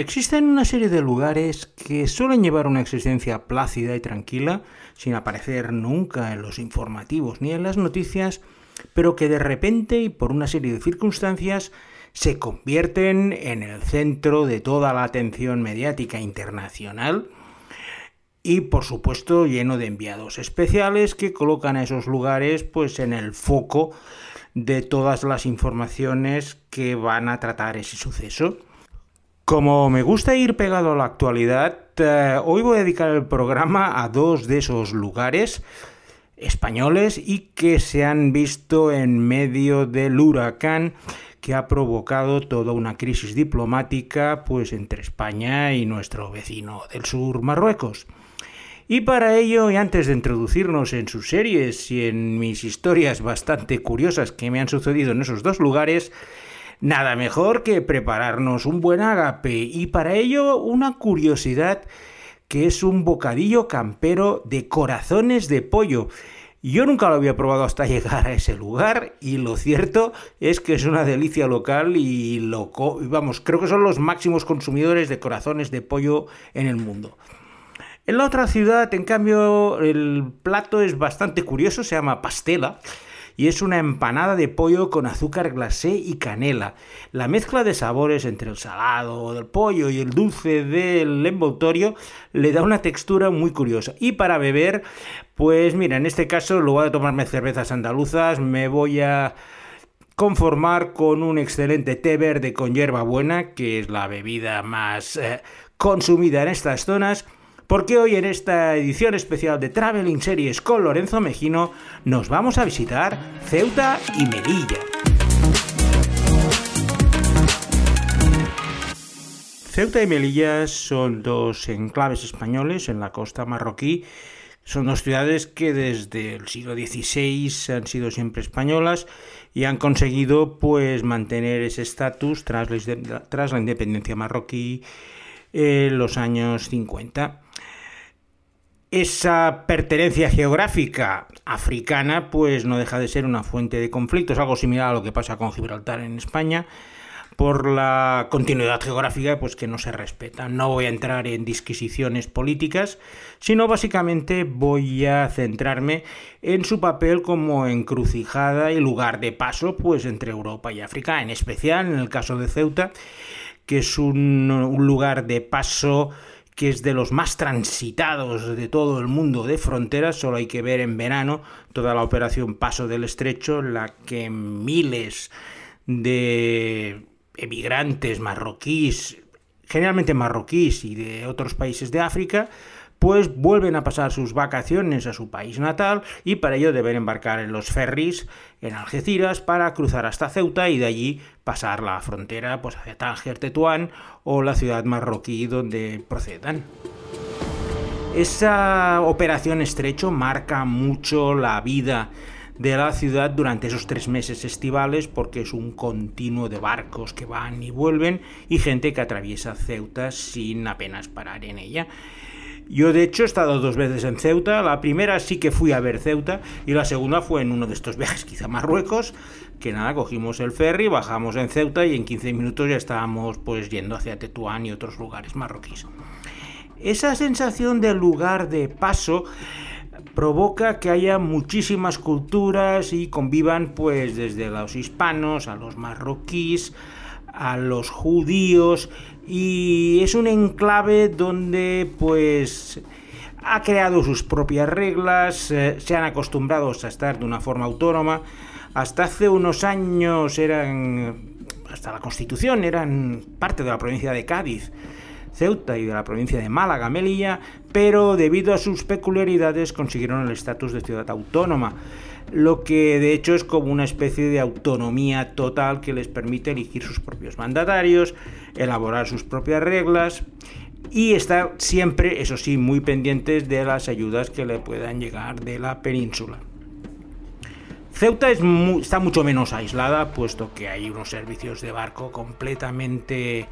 Existen una serie de lugares que suelen llevar una existencia plácida y tranquila, sin aparecer nunca en los informativos ni en las noticias, pero que de repente y por una serie de circunstancias se convierten en el centro de toda la atención mediática internacional y por supuesto lleno de enviados especiales que colocan a esos lugares pues en el foco de todas las informaciones que van a tratar ese suceso. Como me gusta ir pegado a la actualidad, eh, hoy voy a dedicar el programa a dos de esos lugares españoles y que se han visto en medio del huracán que ha provocado toda una crisis diplomática pues entre España y nuestro vecino del sur Marruecos. Y para ello, y antes de introducirnos en sus series y en mis historias bastante curiosas que me han sucedido en esos dos lugares, Nada mejor que prepararnos un buen agape y para ello una curiosidad que es un bocadillo campero de corazones de pollo. Yo nunca lo había probado hasta llegar a ese lugar y lo cierto es que es una delicia local y loco, vamos, creo que son los máximos consumidores de corazones de pollo en el mundo. En la otra ciudad, en cambio, el plato es bastante curioso, se llama pastela y es una empanada de pollo con azúcar glacé y canela. La mezcla de sabores entre el salado del pollo y el dulce del envoltorio le da una textura muy curiosa. Y para beber, pues mira, en este caso, en lugar de tomarme cervezas andaluzas, me voy a conformar con un excelente té verde con hierba buena, que es la bebida más eh, consumida en estas zonas porque hoy en esta edición especial de Traveling Series con Lorenzo Mejino nos vamos a visitar Ceuta y Melilla. Ceuta y Melilla son dos enclaves españoles en la costa marroquí. Son dos ciudades que desde el siglo XVI han sido siempre españolas y han conseguido pues mantener ese estatus tras, tras, la independencia marroquí en los años 50 esa pertenencia geográfica africana pues no deja de ser una fuente de conflictos, algo similar a lo que pasa con Gibraltar en España, por la continuidad geográfica pues que no se respeta. No voy a entrar en disquisiciones políticas, sino básicamente voy a centrarme en su papel como encrucijada y lugar de paso pues entre Europa y África, en especial en el caso de Ceuta, que es un, un lugar de paso que es de los más transitados de todo el mundo de fronteras, solo hay que ver en verano toda la operación Paso del Estrecho, la que miles de emigrantes marroquíes, generalmente marroquíes y de otros países de África, pues vuelven a pasar sus vacaciones a su país natal y para ello deben embarcar en los ferries en Algeciras para cruzar hasta Ceuta y de allí pasar la frontera pues, hacia Tánger, Tetuán o la ciudad marroquí donde procedan. Esa operación estrecho marca mucho la vida de la ciudad durante esos tres meses estivales porque es un continuo de barcos que van y vuelven y gente que atraviesa Ceuta sin apenas parar en ella. Yo de hecho he estado dos veces en Ceuta, la primera sí que fui a ver Ceuta y la segunda fue en uno de estos viajes quizá Marruecos, que nada, cogimos el ferry, bajamos en Ceuta y en 15 minutos ya estábamos pues yendo hacia Tetuán y otros lugares marroquíes. Esa sensación de lugar de paso provoca que haya muchísimas culturas y convivan pues desde los hispanos a los marroquíes, a los judíos y es un enclave donde pues ha creado sus propias reglas, eh, se han acostumbrado a estar de una forma autónoma. Hasta hace unos años eran, hasta la Constitución, eran parte de la provincia de Cádiz, Ceuta y de la provincia de Málaga, Melilla, pero debido a sus peculiaridades consiguieron el estatus de ciudad autónoma lo que de hecho es como una especie de autonomía total que les permite elegir sus propios mandatarios, elaborar sus propias reglas y estar siempre, eso sí, muy pendientes de las ayudas que le puedan llegar de la península. Ceuta está mucho menos aislada, puesto que hay unos servicios de barco completamente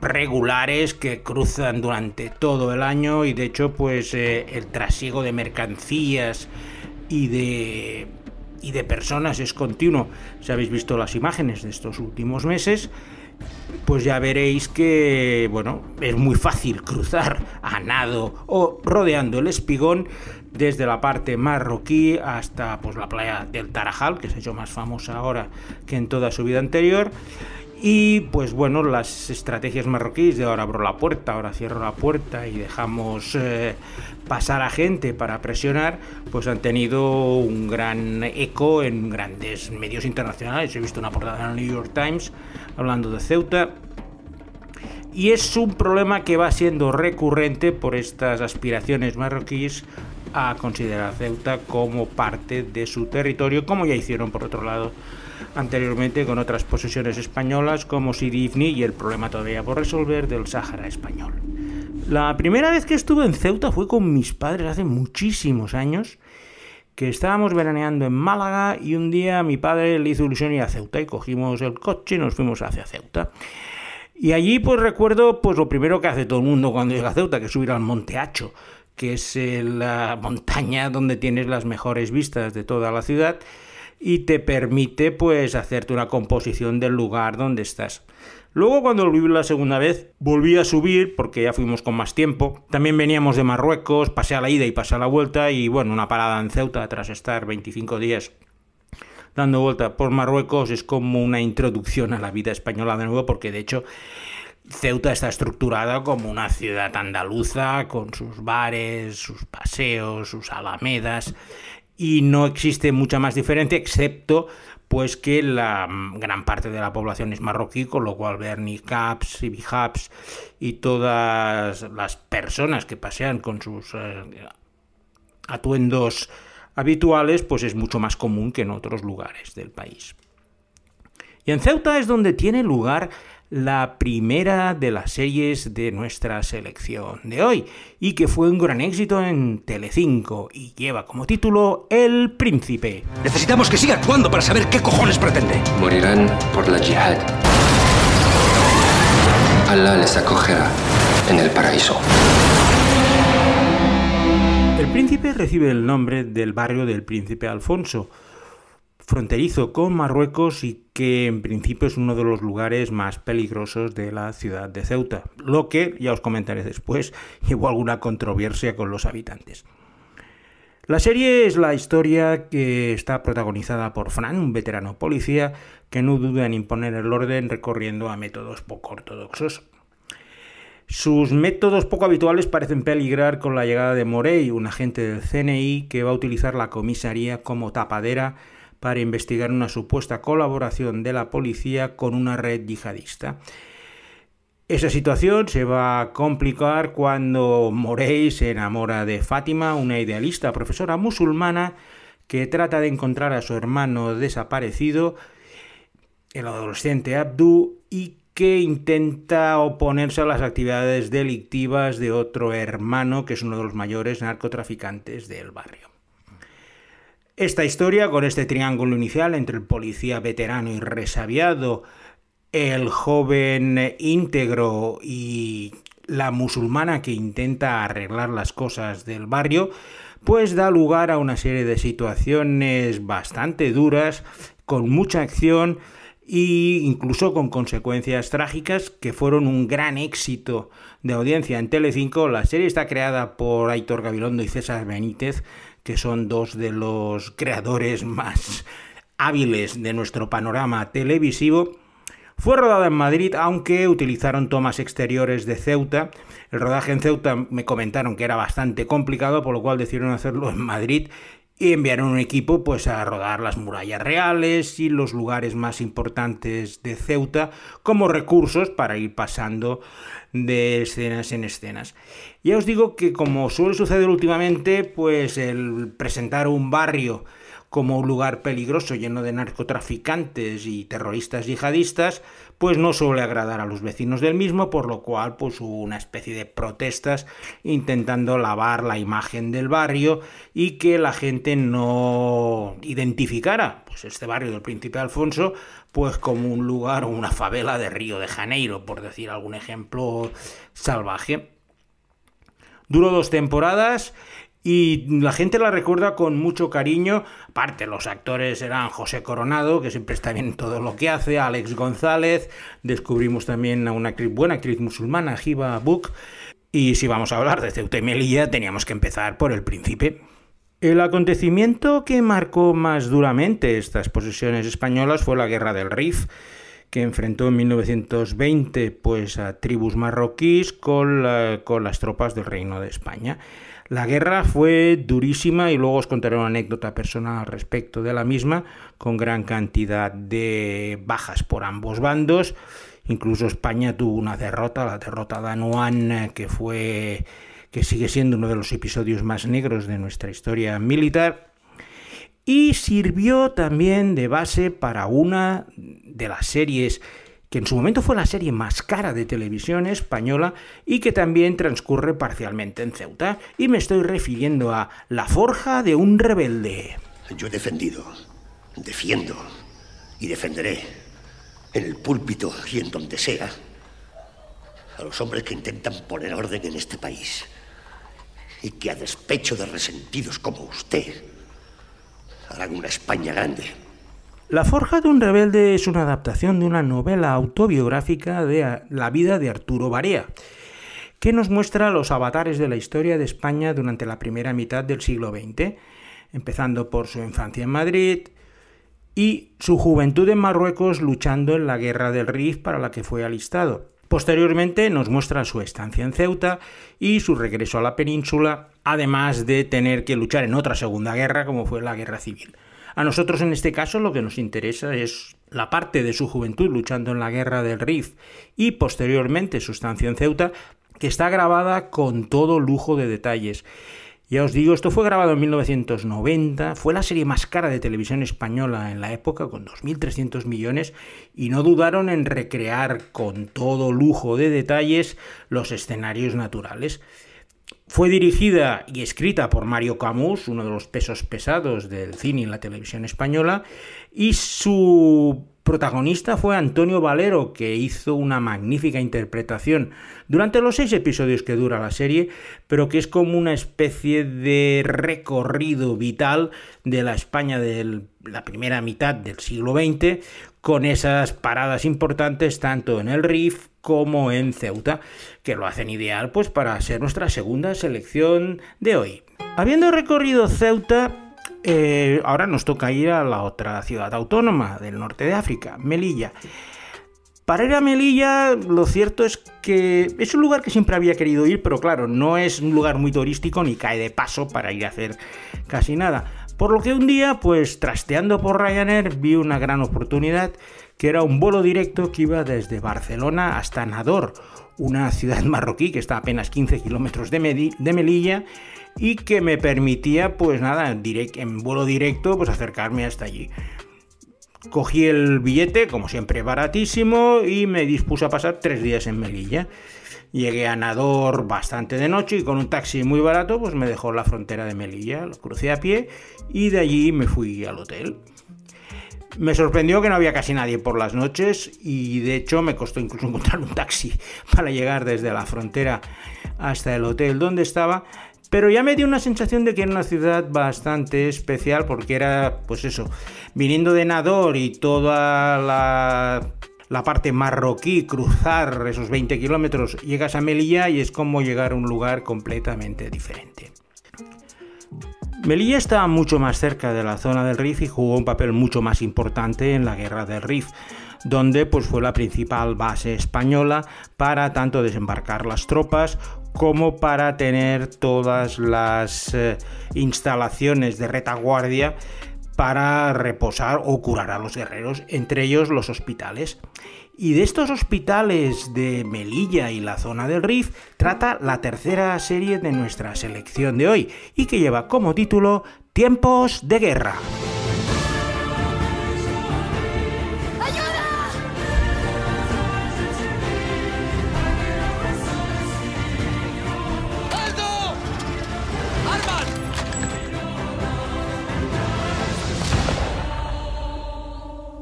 regulares que cruzan durante todo el año y de hecho pues eh, el trasiego de mercancías y de, y de personas es continuo. Si habéis visto las imágenes de estos últimos meses, pues ya veréis que, bueno, es muy fácil cruzar a nado o rodeando el espigón desde la parte marroquí hasta pues, la playa del Tarajal, que se ha hecho más famosa ahora que en toda su vida anterior. Y pues bueno, las estrategias marroquíes de ahora abro la puerta, ahora cierro la puerta y dejamos eh, pasar a gente para presionar, pues han tenido un gran eco en grandes medios internacionales. He visto una portada en el New York Times hablando de Ceuta. Y es un problema que va siendo recurrente por estas aspiraciones marroquíes a considerar Ceuta como parte de su territorio, como ya hicieron por otro lado anteriormente con otras posesiones españolas como Sidifni y el problema todavía por resolver del Sáhara español. La primera vez que estuve en Ceuta fue con mis padres hace muchísimos años, que estábamos veraneando en Málaga y un día mi padre le hizo ilusión ir a Ceuta y cogimos el coche y nos fuimos hacia Ceuta. Y allí pues recuerdo pues lo primero que hace todo el mundo cuando llega a Ceuta, que es subir al Monte Hacho, que es la montaña donde tienes las mejores vistas de toda la ciudad y te permite pues hacerte una composición del lugar donde estás. Luego cuando volví la segunda vez volví a subir porque ya fuimos con más tiempo. También veníamos de Marruecos, pasé a la ida y pasé a la vuelta y bueno, una parada en Ceuta tras estar 25 días dando vuelta por Marruecos es como una introducción a la vida española de nuevo porque de hecho Ceuta está estructurada como una ciudad andaluza con sus bares, sus paseos, sus alamedas y no existe mucha más diferencia excepto pues que la gran parte de la población es marroquí, con lo cual ver niqabs y y todas las personas que pasean con sus eh, atuendos habituales, pues es mucho más común que en otros lugares del país. Y en Ceuta es donde tiene lugar la primera de las series de nuestra selección de hoy y que fue un gran éxito en Telecinco y lleva como título El Príncipe. Necesitamos que siga actuando para saber qué cojones pretende. Morirán por la yihad. Allah les acogerá en el paraíso. El Príncipe recibe el nombre del barrio del Príncipe Alfonso, fronterizo con Marruecos y que en principio es uno de los lugares más peligrosos de la ciudad de Ceuta, lo que, ya os comentaré después, llevó alguna controversia con los habitantes. La serie es la historia que está protagonizada por Fran, un veterano policía que no duda en imponer el orden recorriendo a métodos poco ortodoxos. Sus métodos poco habituales parecen peligrar con la llegada de Morey, un agente del CNI que va a utilizar la comisaría como tapadera para investigar una supuesta colaboración de la policía con una red yihadista. Esa situación se va a complicar cuando Morey se enamora de Fátima, una idealista profesora musulmana que trata de encontrar a su hermano desaparecido, el adolescente Abdu, y que intenta oponerse a las actividades delictivas de otro hermano que es uno de los mayores narcotraficantes del barrio. Esta historia, con este triángulo inicial entre el policía veterano y resabiado, el joven íntegro y la musulmana que intenta arreglar las cosas del barrio, pues da lugar a una serie de situaciones bastante duras, con mucha acción e incluso con consecuencias trágicas que fueron un gran éxito de audiencia en Telecinco. La serie está creada por Aitor Gabilondo y César Benítez, que son dos de los creadores más hábiles de nuestro panorama televisivo. Fue rodada en Madrid, aunque utilizaron tomas exteriores de Ceuta. El rodaje en Ceuta me comentaron que era bastante complicado, por lo cual decidieron hacerlo en Madrid y enviaron un equipo pues a rodar las murallas reales y los lugares más importantes de Ceuta como recursos para ir pasando de escenas en escenas. Ya os digo que como suele suceder últimamente, pues el presentar un barrio como un lugar peligroso lleno de narcotraficantes y terroristas yihadistas, pues no suele agradar a los vecinos del mismo, por lo cual pues hubo una especie de protestas intentando lavar la imagen del barrio y que la gente no identificara pues este barrio del Príncipe Alfonso pues como un lugar o una favela de Río de Janeiro, por decir algún ejemplo salvaje. Duró dos temporadas y la gente la recuerda con mucho cariño. Aparte, los actores eran José Coronado, que siempre está bien en todo lo que hace, Alex González, descubrimos también a una buena actriz musulmana, Jiva Book. Y si vamos a hablar de Ceuta y Melilla, teníamos que empezar por el príncipe. El acontecimiento que marcó más duramente estas posesiones españolas fue la Guerra del Rif, que enfrentó en 1920 pues, a tribus marroquíes con las tropas del Reino de España. La guerra fue durísima y luego os contaré una anécdota personal al respecto de la misma, con gran cantidad de bajas por ambos bandos. Incluso España tuvo una derrota, la derrota de Anuán, que fue que sigue siendo uno de los episodios más negros de nuestra historia militar. Y sirvió también de base para una de las series que en su momento fue la serie más cara de televisión española y que también transcurre parcialmente en Ceuta. Y me estoy refiriendo a La Forja de un Rebelde. Yo he defendido, defiendo y defenderé en el púlpito y en donde sea a los hombres que intentan poner orden en este país y que a despecho de resentidos como usted harán una España grande la Forja de un Rebelde es una adaptación de una novela autobiográfica de la vida de Arturo Barea, que nos muestra los avatares de la historia de España durante la primera mitad del siglo XX, empezando por su infancia en Madrid y su juventud en Marruecos luchando en la guerra del Rif para la que fue alistado. Posteriormente nos muestra su estancia en Ceuta y su regreso a la península, además de tener que luchar en otra segunda guerra como fue la guerra civil. A nosotros en este caso lo que nos interesa es la parte de su juventud luchando en la guerra del Rif y posteriormente su estancia en Ceuta, que está grabada con todo lujo de detalles. Ya os digo, esto fue grabado en 1990, fue la serie más cara de televisión española en la época, con 2.300 millones, y no dudaron en recrear con todo lujo de detalles los escenarios naturales. Fue dirigida y escrita por Mario Camus, uno de los pesos pesados del cine y la televisión española, y su protagonista fue Antonio Valero, que hizo una magnífica interpretación durante los seis episodios que dura la serie, pero que es como una especie de recorrido vital de la España de la primera mitad del siglo XX, con esas paradas importantes tanto en el RIF como en Ceuta, que lo hacen ideal pues para ser nuestra segunda selección de hoy. Habiendo recorrido Ceuta, eh, ahora nos toca ir a la otra ciudad autónoma del norte de África, Melilla. Para ir a Melilla, lo cierto es que es un lugar que siempre había querido ir, pero claro, no es un lugar muy turístico ni cae de paso para ir a hacer casi nada. Por lo que un día, pues trasteando por Ryanair, vi una gran oportunidad que era un vuelo directo que iba desde Barcelona hasta Nador, una ciudad marroquí que está a apenas 15 kilómetros de, Melilla y que me permitía, pues nada, en vuelo directo, pues acercarme hasta allí. Cogí el billete, como siempre baratísimo, y me dispuse a pasar tres días en Melilla. Llegué a Nador bastante de noche y con un taxi muy barato pues me dejó la frontera de Melilla, lo crucé a pie y de allí me fui al hotel. Me sorprendió que no había casi nadie por las noches y de hecho me costó incluso encontrar un taxi para llegar desde la frontera hasta el hotel donde estaba, pero ya me dio una sensación de que era una ciudad bastante especial porque era, pues eso, viniendo de Nador y toda la la parte marroquí, cruzar esos 20 kilómetros, llegas a Melilla y es como llegar a un lugar completamente diferente. Melilla está mucho más cerca de la zona del Rif y jugó un papel mucho más importante en la guerra del Rif, donde pues, fue la principal base española para tanto desembarcar las tropas como para tener todas las eh, instalaciones de retaguardia para reposar o curar a los guerreros, entre ellos los hospitales. Y de estos hospitales de Melilla y la zona del Rif trata la tercera serie de nuestra selección de hoy y que lleva como título Tiempos de Guerra.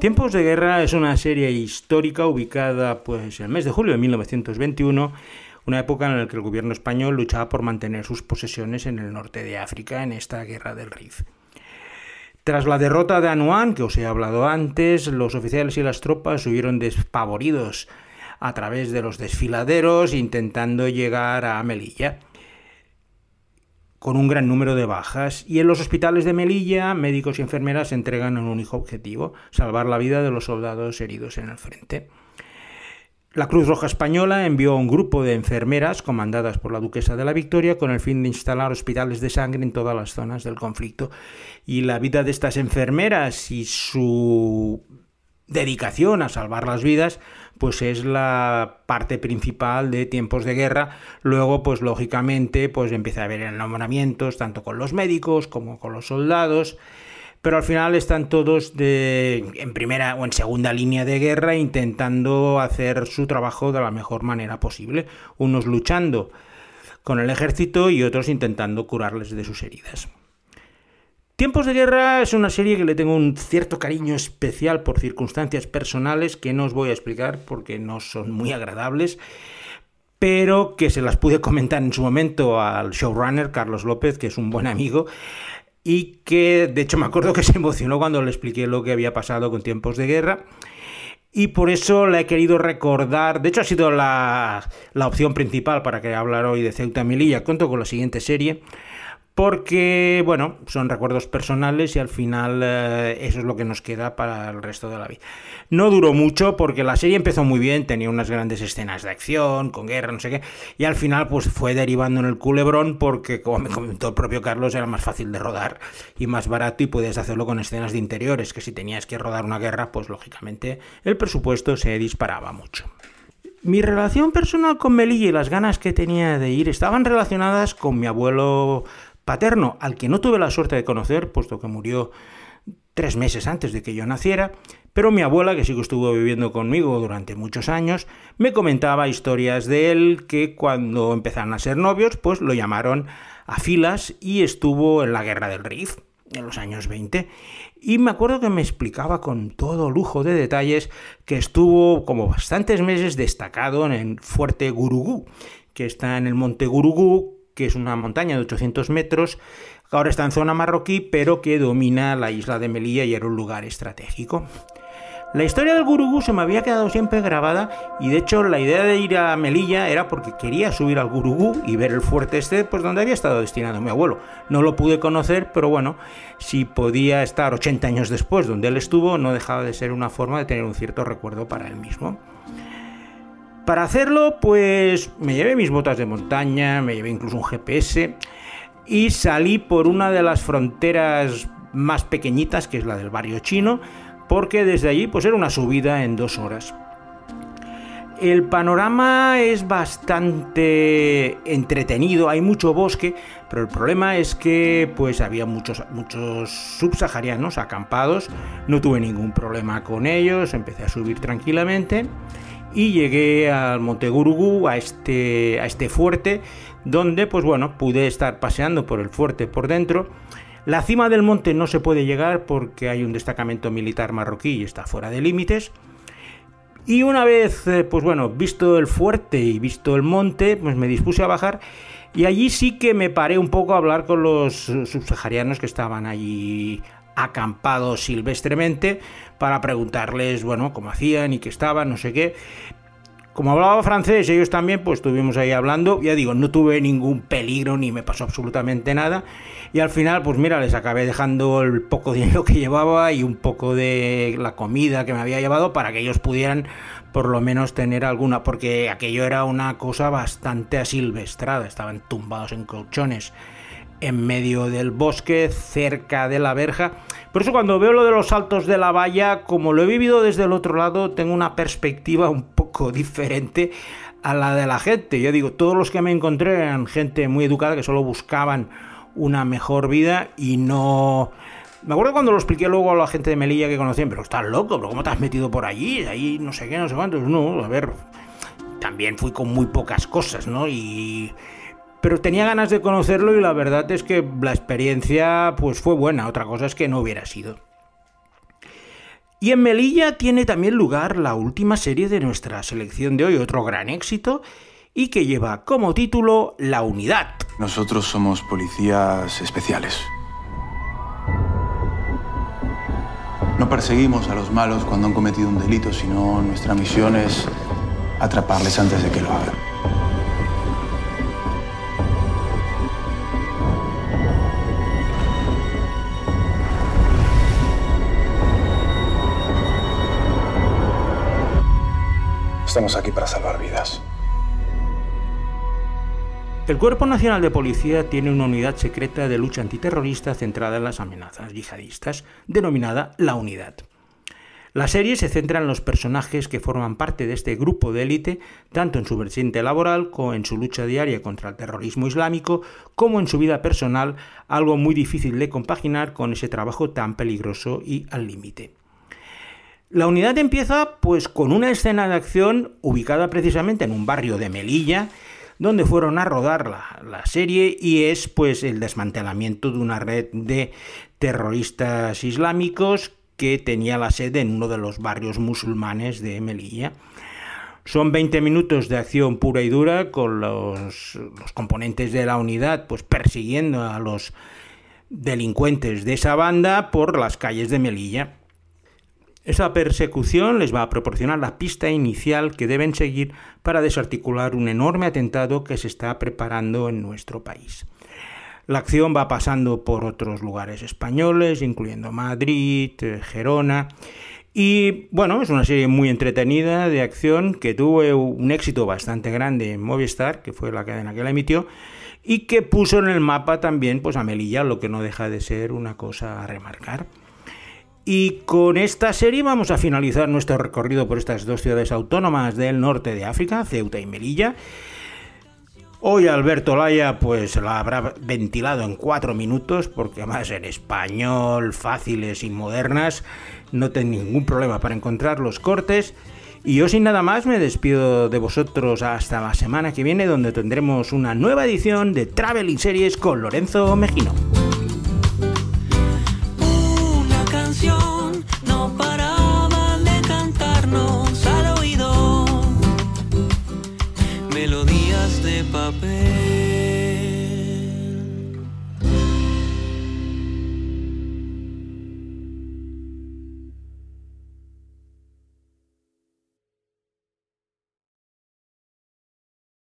Tiempos de Guerra es una serie histórica ubicada pues, en el mes de julio de 1921, una época en la que el gobierno español luchaba por mantener sus posesiones en el norte de África en esta guerra del Rif. Tras la derrota de Anuán, que os he hablado antes, los oficiales y las tropas huyeron despavoridos a través de los desfiladeros intentando llegar a Melilla con un gran número de bajas y en los hospitales de Melilla médicos y enfermeras entregan a un único objetivo, salvar la vida de los soldados heridos en el frente. La Cruz Roja Española envió un grupo de enfermeras comandadas por la duquesa de la Victoria con el fin de instalar hospitales de sangre en todas las zonas del conflicto. Y la vida de estas enfermeras y su dedicación a salvar las vidas, pues es la parte principal de tiempos de guerra. Luego, pues lógicamente, pues empieza a haber enamoramientos tanto con los médicos como con los soldados pero al final están todos en primera o en segunda línea de guerra intentando hacer su trabajo de la mejor manera posible, unos luchando con el ejército y otros intentando curarles de sus heridas. Tiempos de Guerra es una serie que le tengo un cierto cariño especial por circunstancias personales que no os voy a explicar porque no son muy agradables, pero que se las pude comentar en su momento al showrunner Carlos López, que es un buen amigo, y que de hecho me acuerdo que se emocionó cuando le expliqué lo que había pasado con tiempos de guerra. Y por eso la he querido recordar. De hecho, ha sido la, la opción principal para que hablar hoy de Ceuta Melilla. Cuento con la siguiente serie porque, bueno, son recuerdos personales y al final eh, eso es lo que nos queda para el resto de la vida. No duró mucho porque la serie empezó muy bien, tenía unas grandes escenas de acción, con guerra, no sé qué, y al final pues fue derivando en el culebrón porque, como me comentó el propio Carlos, era más fácil de rodar y más barato y puedes hacerlo con escenas de interiores, que si tenías que rodar una guerra, pues lógicamente el presupuesto se disparaba mucho. Mi relación personal con Melilla y las ganas que tenía de ir estaban relacionadas con mi abuelo paterno, al que no tuve la suerte de conocer, puesto que murió tres meses antes de que yo naciera, pero mi abuela, que sí que estuvo viviendo conmigo durante muchos años, me comentaba historias de él que cuando empezaron a ser novios, pues lo llamaron a filas y estuvo en la guerra del Rif en los años 20. Y me acuerdo que me explicaba con todo lujo de detalles que estuvo como bastantes meses destacado en el fuerte Gurugú, que está en el monte Gurugú, que es una montaña de 800 metros, ahora está en zona marroquí, pero que domina la isla de Melilla y era un lugar estratégico. La historia del Gurugú se me había quedado siempre grabada y de hecho la idea de ir a Melilla era porque quería subir al Gurugú y ver el fuerte este, pues donde había estado destinado mi abuelo. No lo pude conocer, pero bueno, si podía estar 80 años después donde él estuvo, no dejaba de ser una forma de tener un cierto recuerdo para él mismo. Para hacerlo, pues me llevé mis botas de montaña, me llevé incluso un GPS y salí por una de las fronteras más pequeñitas, que es la del barrio chino, porque desde allí pues era una subida en dos horas. El panorama es bastante entretenido, hay mucho bosque, pero el problema es que pues había muchos, muchos subsaharianos acampados, no tuve ningún problema con ellos, empecé a subir tranquilamente y llegué al Monte Gurugú, a este, a este fuerte, donde pues bueno, pude estar paseando por el fuerte por dentro. La cima del monte no se puede llegar porque hay un destacamento militar marroquí y está fuera de límites. Y una vez, eh, pues bueno, visto el fuerte y visto el monte, pues me dispuse a bajar y allí sí que me paré un poco a hablar con los subsaharianos que estaban allí acampados silvestremente para preguntarles, bueno, cómo hacían y qué estaban, no sé qué. Como hablaba francés, ellos también, pues estuvimos ahí hablando. Ya digo, no tuve ningún peligro ni me pasó absolutamente nada. Y al final, pues mira, les acabé dejando el poco dinero que llevaba y un poco de la comida que me había llevado para que ellos pudieran por lo menos tener alguna, porque aquello era una cosa bastante asilvestrada. Estaban tumbados en colchones en medio del bosque, cerca de la verja. Por eso cuando veo lo de los saltos de la valla, como lo he vivido desde el otro lado, tengo una perspectiva un poco diferente a la de la gente. Yo digo, todos los que me encontré eran gente muy educada que solo buscaban una mejor vida y no... Me acuerdo cuando lo expliqué luego a la gente de Melilla que conocían, pero estás loco, pero ¿cómo te has metido por allí? Ahí no sé qué, no sé cuántos. No, a ver, también fui con muy pocas cosas, ¿no? Y pero tenía ganas de conocerlo y la verdad es que la experiencia pues fue buena, otra cosa es que no hubiera sido. Y en Melilla tiene también lugar la última serie de nuestra selección de hoy, otro gran éxito, y que lleva como título La Unidad. Nosotros somos policías especiales. No perseguimos a los malos cuando han cometido un delito, sino nuestra misión es atraparles antes de que lo hagan. Estamos aquí para salvar vidas. El Cuerpo Nacional de Policía tiene una unidad secreta de lucha antiterrorista centrada en las amenazas yihadistas, denominada La Unidad. La serie se centra en los personajes que forman parte de este grupo de élite, tanto en su vertiente laboral como en su lucha diaria contra el terrorismo islámico, como en su vida personal, algo muy difícil de compaginar con ese trabajo tan peligroso y al límite. La unidad empieza pues con una escena de acción ubicada precisamente en un barrio de Melilla, donde fueron a rodar la, la, serie y es pues el desmantelamiento de una red de terroristas islámicos que tenía la sede en uno de los barrios musulmanes de Melilla. Son 20 minutos de acción pura y dura con los, los componentes de la unidad pues persiguiendo a los delincuentes de esa banda por las calles de Melilla. Esa persecución les va a proporcionar la pista inicial que deben seguir para desarticular un enorme atentado que se está preparando en nuestro país. La acción va pasando por otros lugares españoles, incluyendo Madrid, Gerona, y bueno, es una serie muy entretenida de acción que tuvo un éxito bastante grande en Movistar, que fue la cadena que la emitió, y que puso en el mapa también pues, a Melilla, lo que no deja de ser una cosa a remarcar. Y con esta serie vamos a finalizar nuestro recorrido por estas dos ciudades autónomas del norte de África, Ceuta y Melilla. Hoy Alberto Laya pues la habrá ventilado en cuatro minutos porque además en español, fáciles y modernas, no tengo ningún problema para encontrar los cortes. Y yo sin nada más me despido de vosotros hasta la semana que viene donde tendremos una nueva edición de Traveling Series con Lorenzo Mejino.